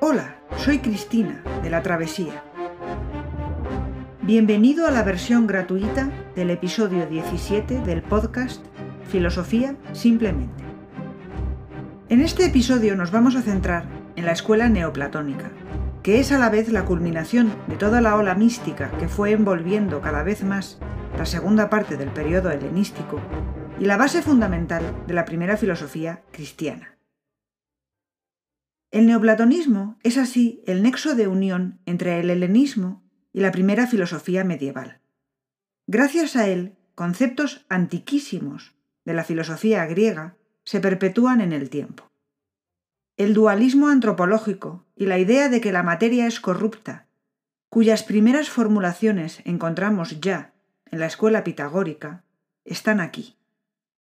Hola, soy Cristina, de La Travesía. Bienvenido a la versión gratuita del episodio 17 del podcast Filosofía Simplemente. En este episodio nos vamos a centrar en la escuela neoplatónica, que es a la vez la culminación de toda la ola mística que fue envolviendo cada vez más la segunda parte del periodo helenístico y la base fundamental de la primera filosofía cristiana. El neoplatonismo es así el nexo de unión entre el helenismo y la primera filosofía medieval. Gracias a él, conceptos antiquísimos de la filosofía griega se perpetúan en el tiempo. El dualismo antropológico y la idea de que la materia es corrupta, cuyas primeras formulaciones encontramos ya en la escuela pitagórica, están aquí.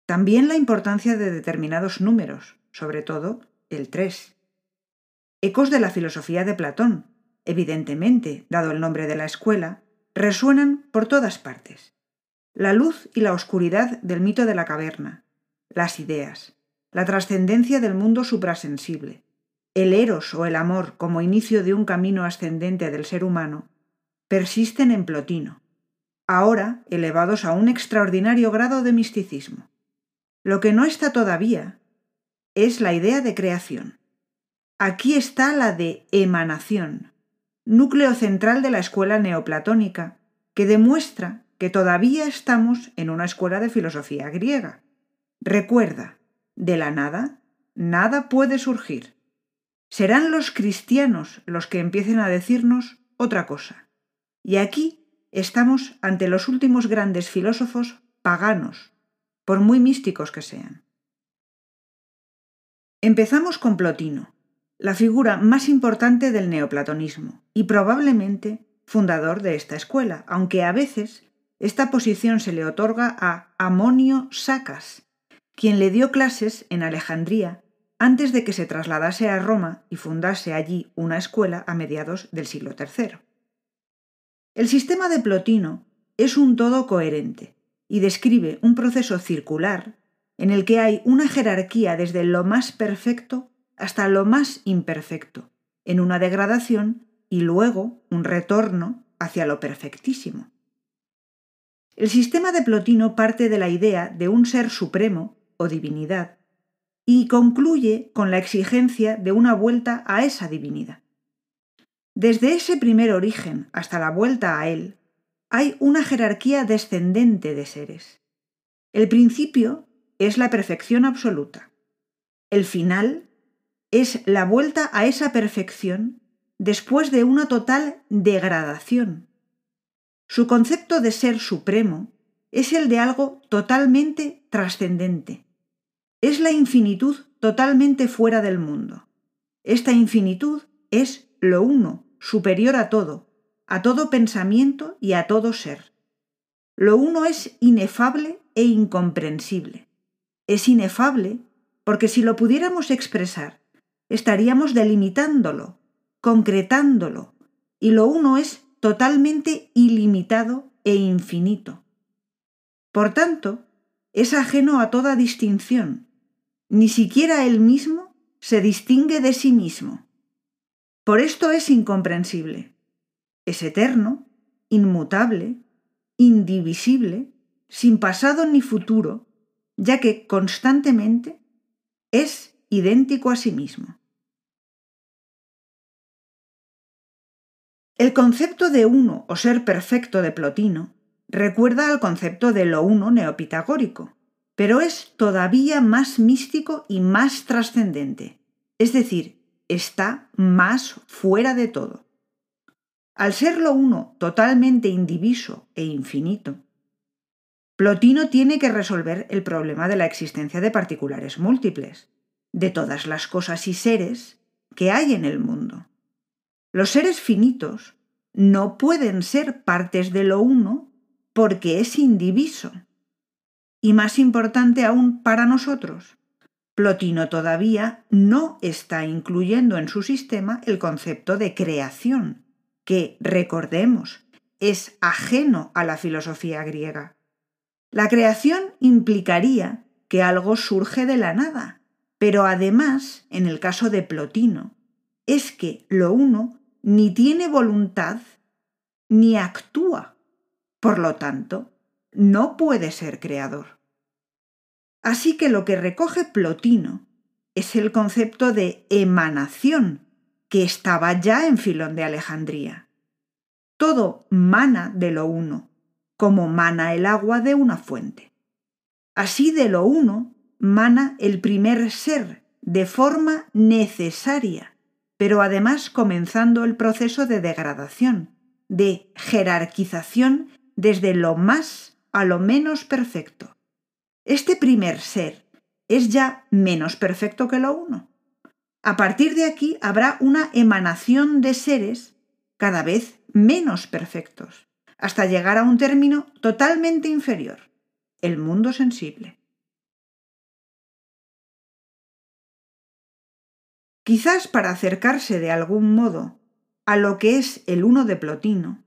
También la importancia de determinados números, sobre todo el 3. Ecos de la filosofía de Platón, evidentemente, dado el nombre de la escuela, resuenan por todas partes. La luz y la oscuridad del mito de la caverna, las ideas, la trascendencia del mundo suprasensible, el eros o el amor como inicio de un camino ascendente del ser humano, persisten en Plotino, ahora elevados a un extraordinario grado de misticismo. Lo que no está todavía es la idea de creación. Aquí está la de emanación, núcleo central de la escuela neoplatónica, que demuestra que todavía estamos en una escuela de filosofía griega. Recuerda, de la nada, nada puede surgir. Serán los cristianos los que empiecen a decirnos otra cosa. Y aquí estamos ante los últimos grandes filósofos paganos, por muy místicos que sean. Empezamos con Plotino, la figura más importante del neoplatonismo y probablemente fundador de esta escuela, aunque a veces esta posición se le otorga a Amonio Sacas, quien le dio clases en Alejandría antes de que se trasladase a Roma y fundase allí una escuela a mediados del siglo III. El sistema de Plotino es un todo coherente, y describe un proceso circular en el que hay una jerarquía desde lo más perfecto hasta lo más imperfecto, en una degradación y luego un retorno hacia lo perfectísimo. El sistema de Plotino parte de la idea de un ser supremo o divinidad y concluye con la exigencia de una vuelta a esa divinidad. Desde ese primer origen hasta la vuelta a él, hay una jerarquía descendente de seres. El principio es la perfección absoluta. El final es la vuelta a esa perfección después de una total degradación. Su concepto de ser supremo es el de algo totalmente trascendente. Es la infinitud totalmente fuera del mundo. Esta infinitud es lo uno, superior a todo, a todo pensamiento y a todo ser. Lo uno es inefable e incomprensible. Es inefable porque si lo pudiéramos expresar, estaríamos delimitándolo, concretándolo, y lo uno es totalmente ilimitado e infinito. Por tanto, es ajeno a toda distinción, ni siquiera él mismo se distingue de sí mismo. Por esto es incomprensible es eterno, inmutable, indivisible, sin pasado ni futuro, ya que constantemente es idéntico a sí mismo. El concepto de uno o ser perfecto de Plotino recuerda al concepto de lo uno neopitagórico, pero es todavía más místico y más trascendente, es decir, está más fuera de todo. Al serlo uno totalmente indiviso e infinito, Plotino tiene que resolver el problema de la existencia de particulares múltiples, de todas las cosas y seres que hay en el mundo. Los seres finitos no pueden ser partes de lo uno porque es indiviso. Y más importante aún para nosotros, Plotino todavía no está incluyendo en su sistema el concepto de creación, que, recordemos, es ajeno a la filosofía griega. La creación implicaría que algo surge de la nada, pero además, en el caso de Plotino, es que lo uno ni tiene voluntad ni actúa. Por lo tanto, no puede ser creador. Así que lo que recoge Plotino es el concepto de emanación que estaba ya en Filón de Alejandría. Todo mana de lo uno, como mana el agua de una fuente. Así de lo uno mana el primer ser de forma necesaria, pero además comenzando el proceso de degradación, de jerarquización desde lo más a lo menos perfecto. Este primer ser es ya menos perfecto que lo uno. A partir de aquí habrá una emanación de seres cada vez menos perfectos, hasta llegar a un término totalmente inferior, el mundo sensible. Quizás para acercarse de algún modo a lo que es el uno de Plotino,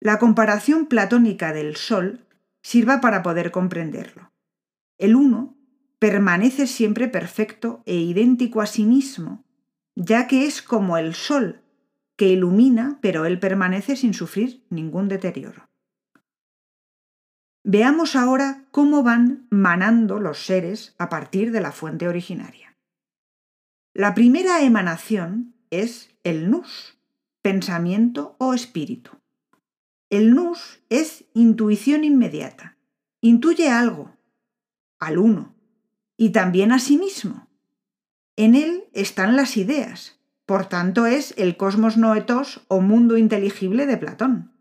la comparación platónica del Sol sirva para poder comprenderlo. El uno permanece siempre perfecto e idéntico a sí mismo, ya que es como el Sol, que ilumina, pero él permanece sin sufrir ningún deterioro. Veamos ahora cómo van manando los seres a partir de la fuente originaria. La primera emanación es el nus, pensamiento o espíritu. El nus es intuición inmediata. Intuye algo, al uno, y también a sí mismo. En él están las ideas, por tanto es el cosmos noetos o mundo inteligible de Platón.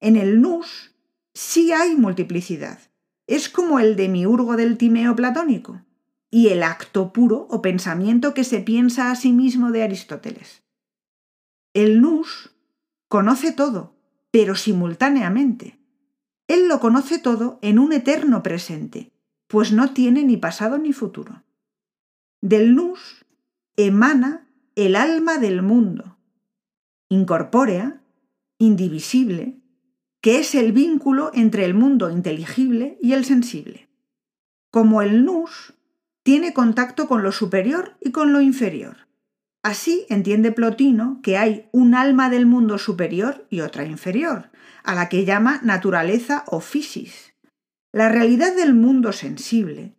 En el nus sí hay multiplicidad. Es como el demiurgo del Timeo platónico y el acto puro o pensamiento que se piensa a sí mismo de Aristóteles. El nus conoce todo, pero simultáneamente. Él lo conoce todo en un eterno presente, pues no tiene ni pasado ni futuro. Del nus emana el alma del mundo, incorpórea, indivisible, que es el vínculo entre el mundo inteligible y el sensible. Como el nus tiene contacto con lo superior y con lo inferior, Así entiende Plotino que hay un alma del mundo superior y otra inferior, a la que llama naturaleza o physis. La realidad del mundo sensible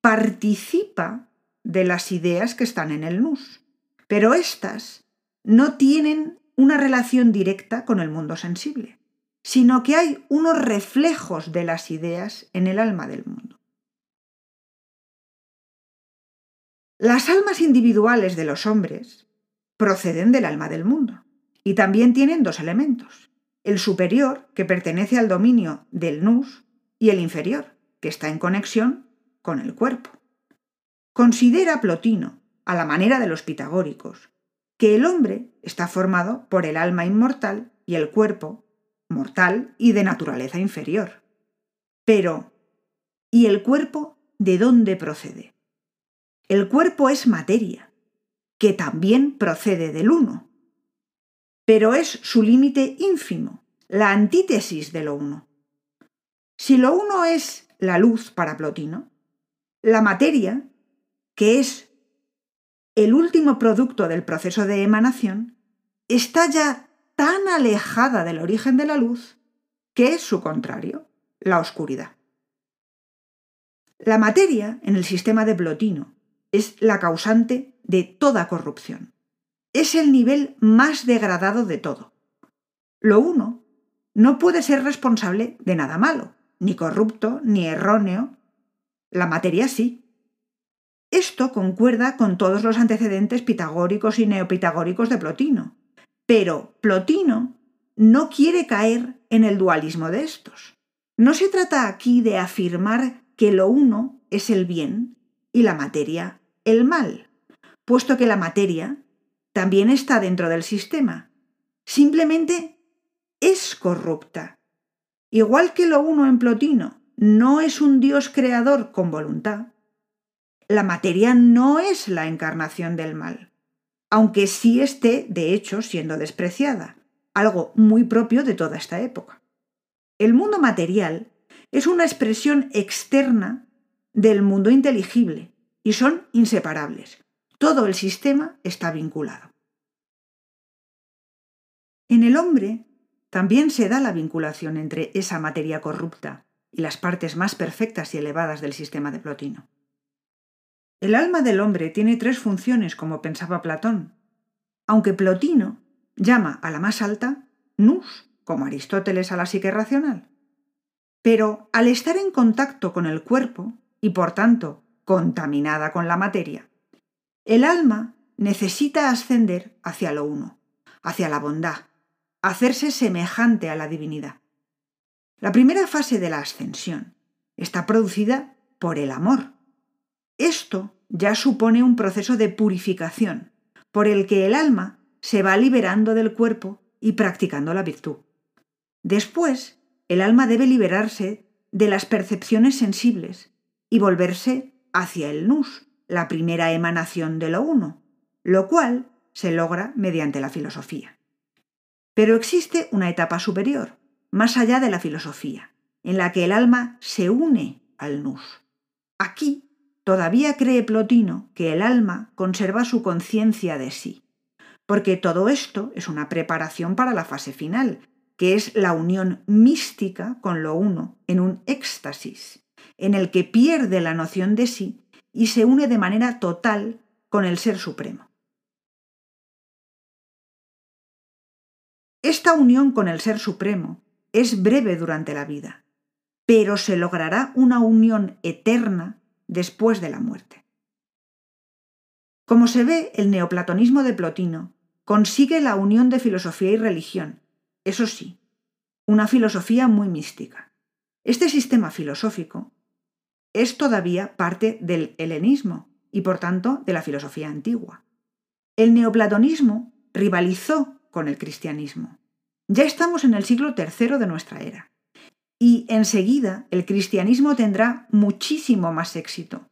participa de las ideas que están en el nus, pero éstas no tienen una relación directa con el mundo sensible, sino que hay unos reflejos de las ideas en el alma del mundo. Las almas individuales de los hombres proceden del alma del mundo y también tienen dos elementos. El superior, que pertenece al dominio del nus, y el inferior, que está en conexión con el cuerpo. Considera Plotino, a la manera de los pitagóricos, que el hombre está formado por el alma inmortal y el cuerpo mortal y de naturaleza inferior. Pero, ¿y el cuerpo de dónde procede? El cuerpo es materia, que también procede del uno, pero es su límite ínfimo, la antítesis de lo uno. Si lo uno es la luz para Plotino, la materia, que es el último producto del proceso de emanación, está ya tan alejada del origen de la luz que es su contrario, la oscuridad. La materia, en el sistema de Plotino, es la causante de toda corrupción. Es el nivel más degradado de todo. Lo uno no puede ser responsable de nada malo, ni corrupto, ni erróneo. La materia sí. Esto concuerda con todos los antecedentes pitagóricos y neopitagóricos de Plotino. Pero Plotino no quiere caer en el dualismo de estos. No se trata aquí de afirmar que lo uno es el bien y la materia el mal, puesto que la materia también está dentro del sistema. Simplemente es corrupta. Igual que lo uno en Plotino no es un Dios creador con voluntad, la materia no es la encarnación del mal, aunque sí esté, de hecho, siendo despreciada, algo muy propio de toda esta época. El mundo material es una expresión externa del mundo inteligible y son inseparables. Todo el sistema está vinculado. En el hombre también se da la vinculación entre esa materia corrupta y las partes más perfectas y elevadas del sistema de Plotino. El alma del hombre tiene tres funciones, como pensaba Platón, aunque Plotino llama a la más alta nous, como Aristóteles a la psique racional. Pero al estar en contacto con el cuerpo, y por tanto contaminada con la materia, el alma necesita ascender hacia lo uno, hacia la bondad, hacerse semejante a la divinidad. La primera fase de la ascensión está producida por el amor. Esto ya supone un proceso de purificación, por el que el alma se va liberando del cuerpo y practicando la virtud. Después, el alma debe liberarse de las percepciones sensibles y volverse hacia el nus, la primera emanación de lo uno, lo cual se logra mediante la filosofía. Pero existe una etapa superior, más allá de la filosofía, en la que el alma se une al nus. Aquí todavía cree Plotino que el alma conserva su conciencia de sí, porque todo esto es una preparación para la fase final, que es la unión mística con lo uno en un éxtasis, en el que pierde la noción de sí y se une de manera total con el Ser Supremo. Esta unión con el Ser Supremo es breve durante la vida, pero se logrará una unión eterna después de la muerte. Como se ve, el neoplatonismo de Plotino consigue la unión de filosofía y religión, eso sí, una filosofía muy mística. Este sistema filosófico es todavía parte del helenismo y por tanto de la filosofía antigua. El neoplatonismo rivalizó con el cristianismo. Ya estamos en el siglo III de nuestra era. Y enseguida el cristianismo tendrá muchísimo más éxito.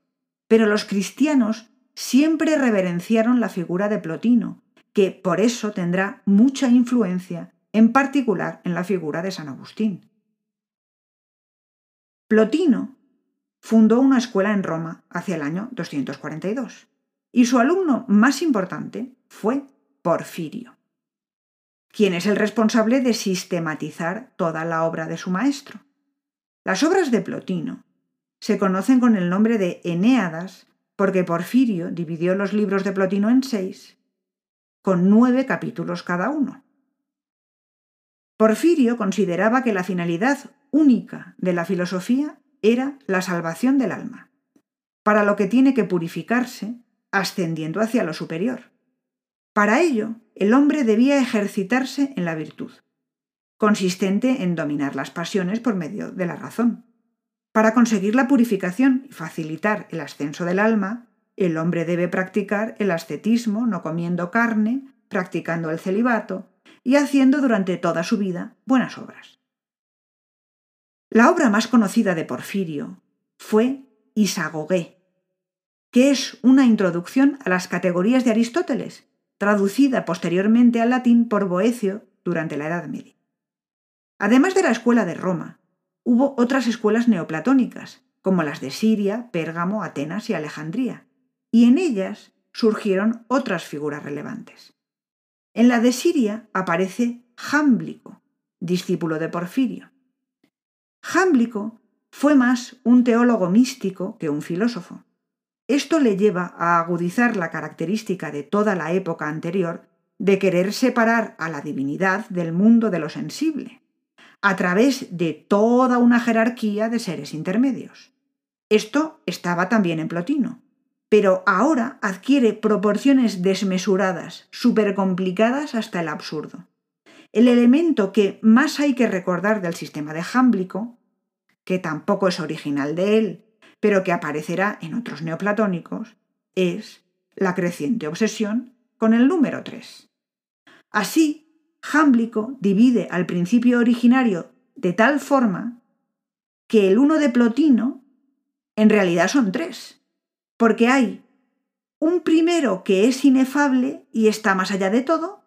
Pero los cristianos siempre reverenciaron la figura de Plotino, que por eso tendrá mucha influencia, en particular en la figura de San Agustín. Plotino fundó una escuela en Roma hacia el año 242, y su alumno más importante fue Porfirio quien es el responsable de sistematizar toda la obra de su maestro. Las obras de Plotino se conocen con el nombre de Enéadas porque Porfirio dividió los libros de Plotino en seis, con nueve capítulos cada uno. Porfirio consideraba que la finalidad única de la filosofía era la salvación del alma, para lo que tiene que purificarse ascendiendo hacia lo superior. Para ello, el hombre debía ejercitarse en la virtud, consistente en dominar las pasiones por medio de la razón. Para conseguir la purificación y facilitar el ascenso del alma, el hombre debe practicar el ascetismo, no comiendo carne, practicando el celibato y haciendo durante toda su vida buenas obras. La obra más conocida de Porfirio fue Isagogué, que es una introducción a las categorías de Aristóteles traducida posteriormente al latín por Boecio durante la Edad Media. Además de la escuela de Roma, hubo otras escuelas neoplatónicas, como las de Siria, Pérgamo, Atenas y Alejandría, y en ellas surgieron otras figuras relevantes. En la de Siria aparece Jámblico, discípulo de Porfirio. Jámblico fue más un teólogo místico que un filósofo. Esto le lleva a agudizar la característica de toda la época anterior de querer separar a la divinidad del mundo de lo sensible, a través de toda una jerarquía de seres intermedios. Esto estaba también en Plotino, pero ahora adquiere proporciones desmesuradas, supercomplicadas hasta el absurdo. El elemento que más hay que recordar del sistema de Jámblico, que tampoco es original de él, pero que aparecerá en otros neoplatónicos, es la creciente obsesión con el número 3. Así, Jámblico divide al principio originario de tal forma que el uno de Plotino en realidad son tres, porque hay un primero que es inefable y está más allá de todo,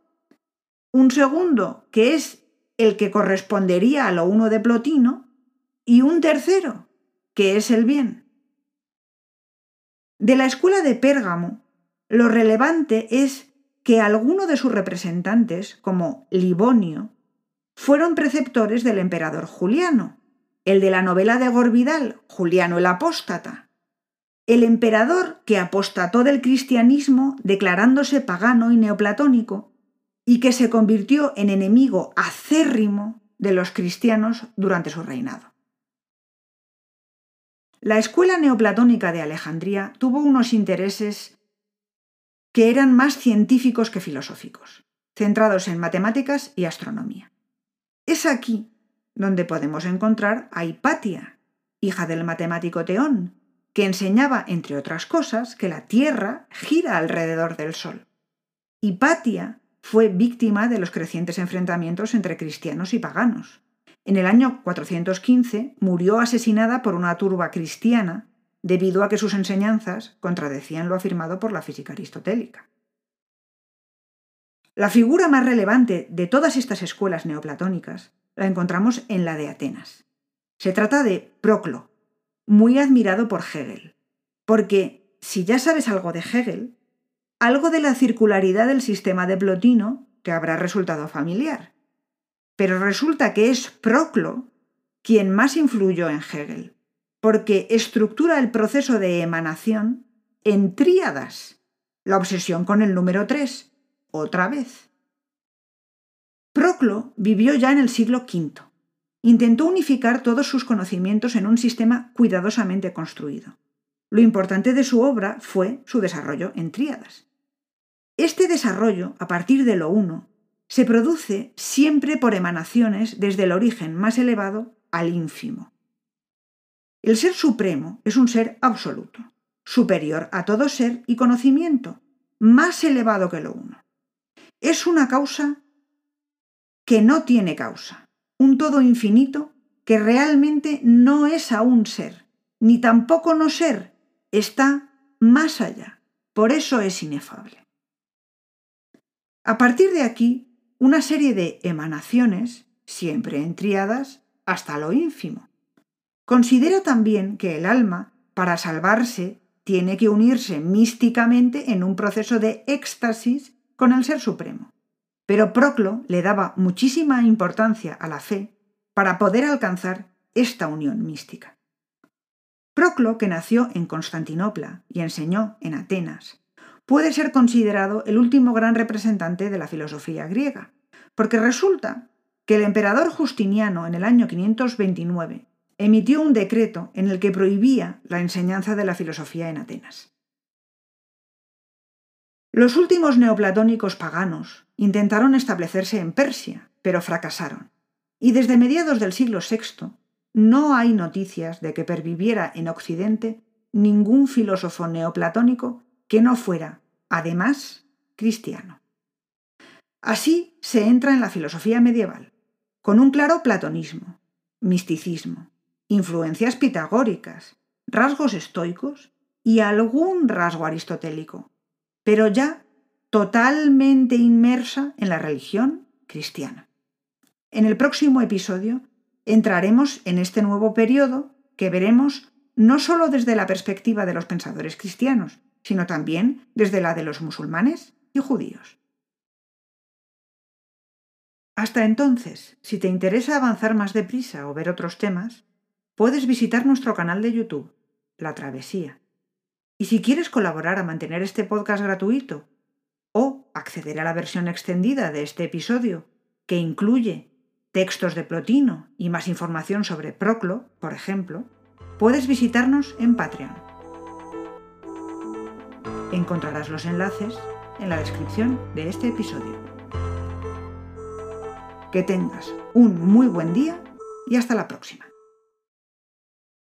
un segundo que es el que correspondería a lo uno de Plotino, y un tercero que es el bien. De la escuela de Pérgamo, lo relevante es que alguno de sus representantes, como Livonio, fueron preceptores del emperador Juliano, el de la novela de Gorvidal, Juliano el Apóstata, el emperador que apostató del cristianismo declarándose pagano y neoplatónico y que se convirtió en enemigo acérrimo de los cristianos durante su reinado. La escuela neoplatónica de Alejandría tuvo unos intereses que eran más científicos que filosóficos, centrados en matemáticas y astronomía. Es aquí donde podemos encontrar a Hipatia, hija del matemático Teón, que enseñaba, entre otras cosas, que la Tierra gira alrededor del Sol. Hipatia fue víctima de los crecientes enfrentamientos entre cristianos y paganos. En el año 415 murió asesinada por una turba cristiana debido a que sus enseñanzas contradecían lo afirmado por la física aristotélica. La figura más relevante de todas estas escuelas neoplatónicas la encontramos en la de Atenas. Se trata de Proclo, muy admirado por Hegel, porque si ya sabes algo de Hegel, algo de la circularidad del sistema de Plotino te habrá resultado familiar. Pero resulta que es Proclo quien más influyó en Hegel porque estructura el proceso de emanación en tríadas. La obsesión con el número 3, otra vez. Proclo vivió ya en el siglo V. Intentó unificar todos sus conocimientos en un sistema cuidadosamente construido. Lo importante de su obra fue su desarrollo en tríadas. Este desarrollo, a partir de lo uno, se produce siempre por emanaciones desde el origen más elevado al ínfimo. El ser supremo es un ser absoluto, superior a todo ser y conocimiento, más elevado que lo uno. Es una causa que no tiene causa, un todo infinito que realmente no es aún ser, ni tampoco no ser, está más allá, por eso es inefable. A partir de aquí, una serie de emanaciones, siempre entriadas hasta lo ínfimo, Considera también que el alma, para salvarse, tiene que unirse místicamente en un proceso de éxtasis con el Ser Supremo. Pero Proclo le daba muchísima importancia a la fe para poder alcanzar esta unión mística. Proclo, que nació en Constantinopla y enseñó en Atenas, puede ser considerado el último gran representante de la filosofía griega, porque resulta que el emperador Justiniano en el año 529 emitió un decreto en el que prohibía la enseñanza de la filosofía en Atenas. Los últimos neoplatónicos paganos intentaron establecerse en Persia, pero fracasaron, y desde mediados del siglo VI no hay noticias de que perviviera en Occidente ningún filósofo neoplatónico que no fuera, además, cristiano. Así se entra en la filosofía medieval, con un claro platonismo, misticismo, influencias pitagóricas, rasgos estoicos y algún rasgo aristotélico, pero ya totalmente inmersa en la religión cristiana. En el próximo episodio entraremos en este nuevo periodo que veremos no solo desde la perspectiva de los pensadores cristianos, sino también desde la de los musulmanes y judíos. Hasta entonces, si te interesa avanzar más deprisa o ver otros temas, puedes visitar nuestro canal de YouTube, La Travesía. Y si quieres colaborar a mantener este podcast gratuito o acceder a la versión extendida de este episodio, que incluye textos de Plotino y más información sobre Proclo, por ejemplo, puedes visitarnos en Patreon. Encontrarás los enlaces en la descripción de este episodio. Que tengas un muy buen día y hasta la próxima.